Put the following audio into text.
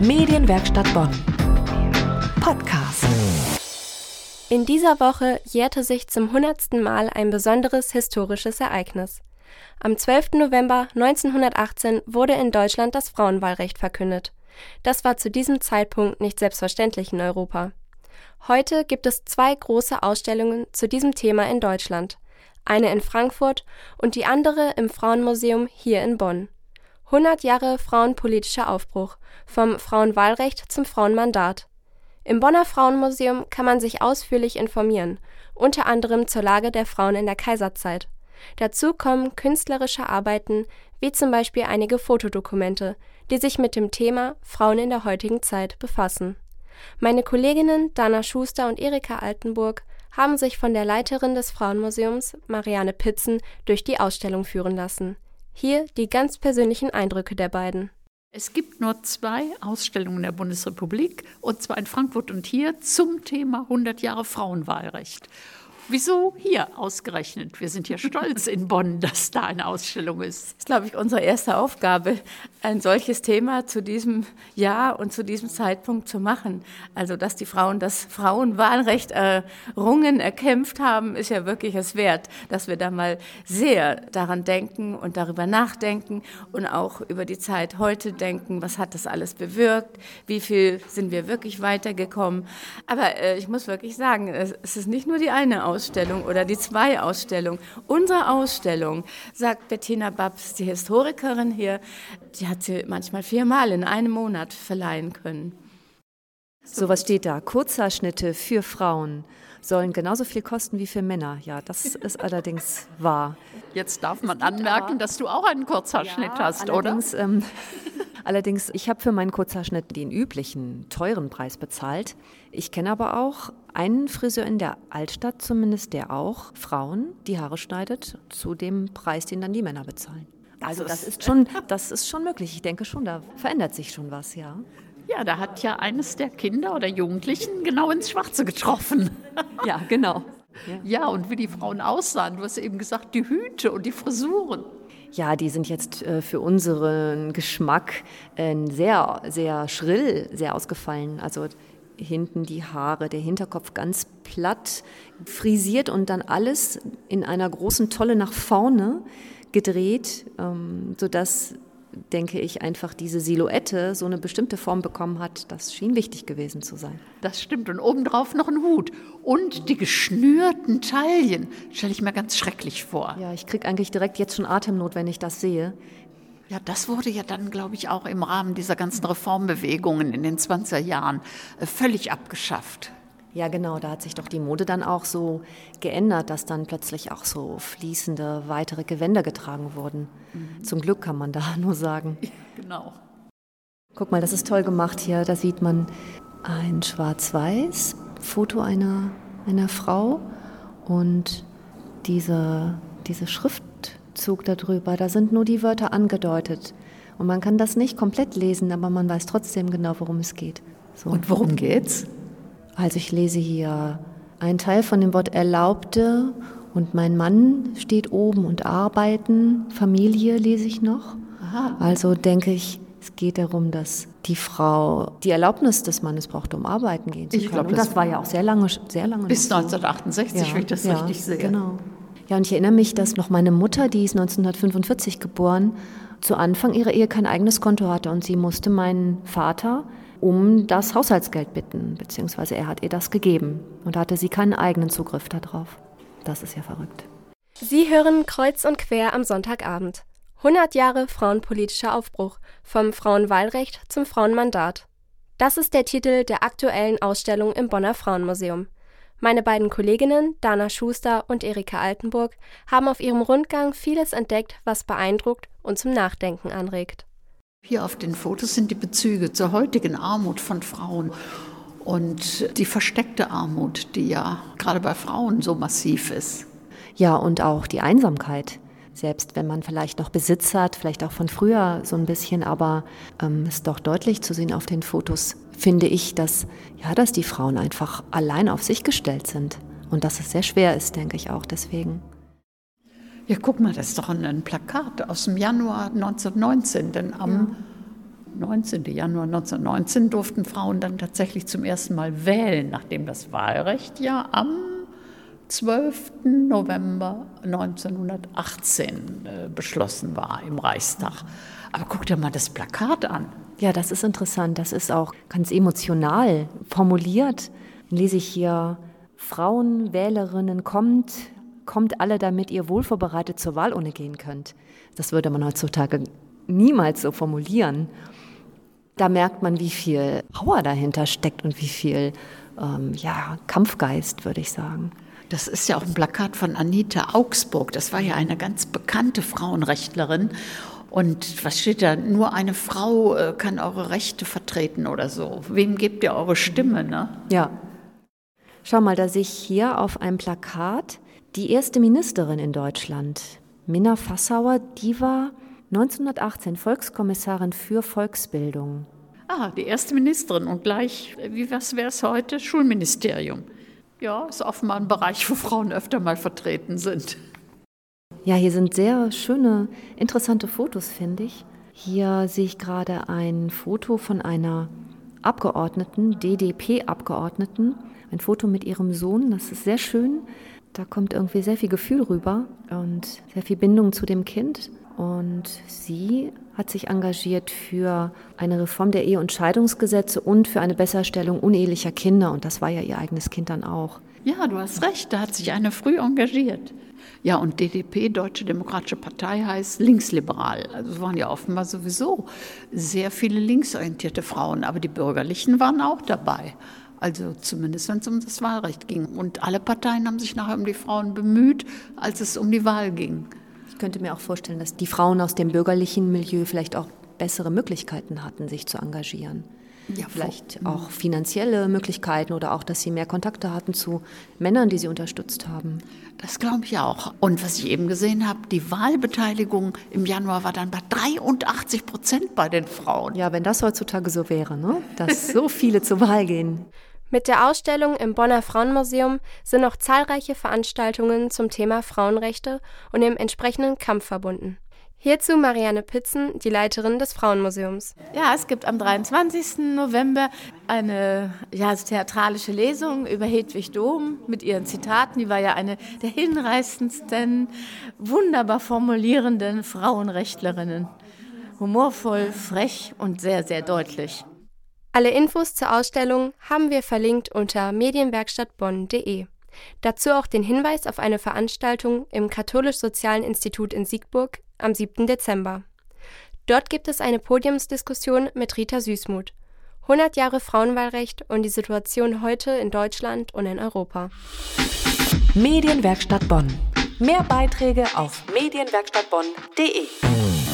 Medienwerkstatt Bonn. Podcast. In dieser Woche jährte sich zum hundertsten Mal ein besonderes historisches Ereignis. Am 12. November 1918 wurde in Deutschland das Frauenwahlrecht verkündet. Das war zu diesem Zeitpunkt nicht selbstverständlich in Europa. Heute gibt es zwei große Ausstellungen zu diesem Thema in Deutschland. Eine in Frankfurt und die andere im Frauenmuseum hier in Bonn. 100 Jahre frauenpolitischer Aufbruch vom Frauenwahlrecht zum Frauenmandat. Im Bonner Frauenmuseum kann man sich ausführlich informieren, unter anderem zur Lage der Frauen in der Kaiserzeit. Dazu kommen künstlerische Arbeiten, wie zum Beispiel einige Fotodokumente, die sich mit dem Thema Frauen in der heutigen Zeit befassen. Meine Kolleginnen Dana Schuster und Erika Altenburg haben sich von der Leiterin des Frauenmuseums, Marianne Pitzen, durch die Ausstellung führen lassen. Hier die ganz persönlichen Eindrücke der beiden. Es gibt nur zwei Ausstellungen der Bundesrepublik, und zwar in Frankfurt und hier zum Thema 100 Jahre Frauenwahlrecht. Wieso hier ausgerechnet? Wir sind ja stolz in Bonn, dass da eine Ausstellung ist. Das ist, glaube ich, unsere erste Aufgabe, ein solches Thema zu diesem Jahr und zu diesem Zeitpunkt zu machen. Also, dass die Frauen das Frauenwahlrecht errungen, erkämpft haben, ist ja wirklich es wert, dass wir da mal sehr daran denken und darüber nachdenken und auch über die Zeit heute denken. Was hat das alles bewirkt? Wie viel sind wir wirklich weitergekommen? Aber äh, ich muss wirklich sagen, es ist nicht nur die eine Ausstellung. Ausstellung oder die zwei Ausstellungen. Unsere Ausstellung, sagt Bettina Babs, die Historikerin hier, die hat sie manchmal viermal in einem Monat verleihen können. So was steht da? Kurzhaarschnitte für Frauen sollen genauso viel kosten wie für Männer. Ja, das ist allerdings wahr. Jetzt darf man anmerken, dass du auch einen Kurzhaarschnitt ja, hast, oder? Ähm, allerdings, ich habe für meinen Kurzhaarschnitt den üblichen teuren Preis bezahlt. Ich kenne aber auch einen Friseur in der Altstadt zumindest, der auch Frauen die Haare schneidet zu dem Preis, den dann die Männer bezahlen. Also das ist schon, das ist schon möglich. Ich denke schon, da verändert sich schon was, ja. Ja, da hat ja eines der Kinder oder Jugendlichen genau ins Schwarze getroffen. Ja, genau. Ja, und wie die Frauen aussahen. Du hast eben gesagt, die Hüte und die Frisuren. Ja, die sind jetzt äh, für unseren Geschmack äh, sehr, sehr schrill, sehr ausgefallen. Also hinten die Haare, der Hinterkopf ganz platt frisiert und dann alles in einer großen Tolle nach vorne gedreht, ähm, sodass, denke ich, einfach diese Silhouette so eine bestimmte Form bekommen hat. Das schien wichtig gewesen zu sein. Das stimmt. Und obendrauf noch ein Hut. Und die geschnürten Taillen stelle ich mir ganz schrecklich vor. Ja, ich kriege eigentlich direkt jetzt schon Atemnot, wenn ich das sehe. Ja, das wurde ja dann, glaube ich, auch im Rahmen dieser ganzen Reformbewegungen in den 20er Jahren äh, völlig abgeschafft. Ja, genau, da hat sich doch die Mode dann auch so geändert, dass dann plötzlich auch so fließende weitere Gewänder getragen wurden. Mhm. Zum Glück kann man da nur sagen. Ja, genau. Guck mal, das ist toll gemacht hier. Da sieht man ein schwarz-weiß Foto einer, einer Frau und diese, diese Schrift Schriftzug darüber. Da sind nur die Wörter angedeutet. Und man kann das nicht komplett lesen, aber man weiß trotzdem genau, worum es geht. So. Und worum geht's? Also ich lese hier einen Teil von dem Wort erlaubte und mein Mann steht oben und arbeiten. Familie lese ich noch. Aha. Also denke ich, es geht darum, dass die Frau die Erlaubnis des Mannes braucht, um arbeiten gehen zu können. Ich glaube, das, das, war ja auch sehr lange, sehr lange. Bis 1968, ja, wenn ich das ja, richtig sehe. Genau. Ja, und ich erinnere mich, dass noch meine Mutter, die ist 1945 geboren, zu Anfang ihrer Ehe kein eigenes Konto hatte und sie musste meinen Vater um das Haushaltsgeld bitten, beziehungsweise er hat ihr das gegeben und hatte sie keinen eigenen Zugriff darauf. Das ist ja verrückt. Sie hören Kreuz und Quer am Sonntagabend. 100 Jahre frauenpolitischer Aufbruch vom Frauenwahlrecht zum Frauenmandat. Das ist der Titel der aktuellen Ausstellung im Bonner Frauenmuseum. Meine beiden Kolleginnen, Dana Schuster und Erika Altenburg, haben auf ihrem Rundgang vieles entdeckt, was beeindruckt und zum Nachdenken anregt. Hier auf den Fotos sind die Bezüge zur heutigen Armut von Frauen und die versteckte Armut, die ja gerade bei Frauen so massiv ist. Ja, und auch die Einsamkeit. Selbst wenn man vielleicht noch Besitz hat, vielleicht auch von früher so ein bisschen, aber ähm, ist doch deutlich zu sehen auf den Fotos, finde ich, dass, ja, dass die Frauen einfach allein auf sich gestellt sind. Und dass es sehr schwer ist, denke ich auch deswegen. Ja, guck mal, das ist doch ein Plakat aus dem Januar 1919, denn am 19. Januar 1919 durften Frauen dann tatsächlich zum ersten Mal wählen, nachdem das Wahlrecht ja am 12. November 1918 äh, beschlossen war im Reichstag. Aber guck dir mal das Plakat an. Ja, das ist interessant. Das ist auch ganz emotional formuliert. Lese ich hier, Frauen, Wählerinnen, kommt, kommt alle, damit ihr wohlvorbereitet zur Wahlurne gehen könnt. Das würde man heutzutage niemals so formulieren. Da merkt man, wie viel Power dahinter steckt und wie viel ähm, ja, Kampfgeist, würde ich sagen. Das ist ja auch ein Plakat von Anita Augsburg. Das war ja eine ganz bekannte Frauenrechtlerin. Und was steht da? Nur eine Frau äh, kann eure Rechte vertreten oder so. Wem gebt ihr eure Stimme, ne? Ja. Schau mal, da sehe ich hier auf einem Plakat die erste Ministerin in Deutschland, Minna Fassauer, die war 1918 Volkskommissarin für Volksbildung. Ah, die erste Ministerin und gleich, wie was wäre es heute? Schulministerium. Ja, ist offenbar ein Bereich, wo Frauen öfter mal vertreten sind. Ja, hier sind sehr schöne, interessante Fotos, finde ich. Hier sehe ich gerade ein Foto von einer Abgeordneten, DDP-Abgeordneten, ein Foto mit ihrem Sohn. Das ist sehr schön. Da kommt irgendwie sehr viel Gefühl rüber und sehr viel Bindung zu dem Kind. Und sie hat sich engagiert für eine Reform der Ehe- und Scheidungsgesetze und für eine Besserstellung unehelicher Kinder. Und das war ja ihr eigenes Kind dann auch. Ja, du hast recht, da hat sich eine früh engagiert. Ja, und DDP, Deutsche Demokratische Partei, heißt linksliberal. Also es waren ja offenbar sowieso sehr viele linksorientierte Frauen, aber die Bürgerlichen waren auch dabei. Also zumindest, wenn es um das Wahlrecht ging. Und alle Parteien haben sich nachher um die Frauen bemüht, als es um die Wahl ging könnte mir auch vorstellen, dass die Frauen aus dem bürgerlichen Milieu vielleicht auch bessere Möglichkeiten hatten, sich zu engagieren. Ja, vielleicht auch finanzielle Möglichkeiten oder auch, dass sie mehr Kontakte hatten zu Männern, die sie unterstützt haben. Das glaube ich auch. Und was ich eben gesehen habe, die Wahlbeteiligung im Januar war dann bei 83 Prozent bei den Frauen. Ja, wenn das heutzutage so wäre, ne? dass so viele zur Wahl gehen. Mit der Ausstellung im Bonner Frauenmuseum sind noch zahlreiche Veranstaltungen zum Thema Frauenrechte und dem entsprechenden Kampf verbunden. Hierzu Marianne Pitzen, die Leiterin des Frauenmuseums. Ja, es gibt am 23. November eine ja, theatralische Lesung über Hedwig Dom mit ihren Zitaten. Die war ja eine der hinreißendsten, wunderbar formulierenden Frauenrechtlerinnen. Humorvoll, frech und sehr, sehr deutlich. Alle Infos zur Ausstellung haben wir verlinkt unter medienwerkstattbonn.de. Dazu auch den Hinweis auf eine Veranstaltung im Katholisch-Sozialen Institut in Siegburg am 7. Dezember. Dort gibt es eine Podiumsdiskussion mit Rita Süßmuth. 100 Jahre Frauenwahlrecht und die Situation heute in Deutschland und in Europa. Medienwerkstatt Bonn. Mehr Beiträge auf medienwerkstattbonn.de.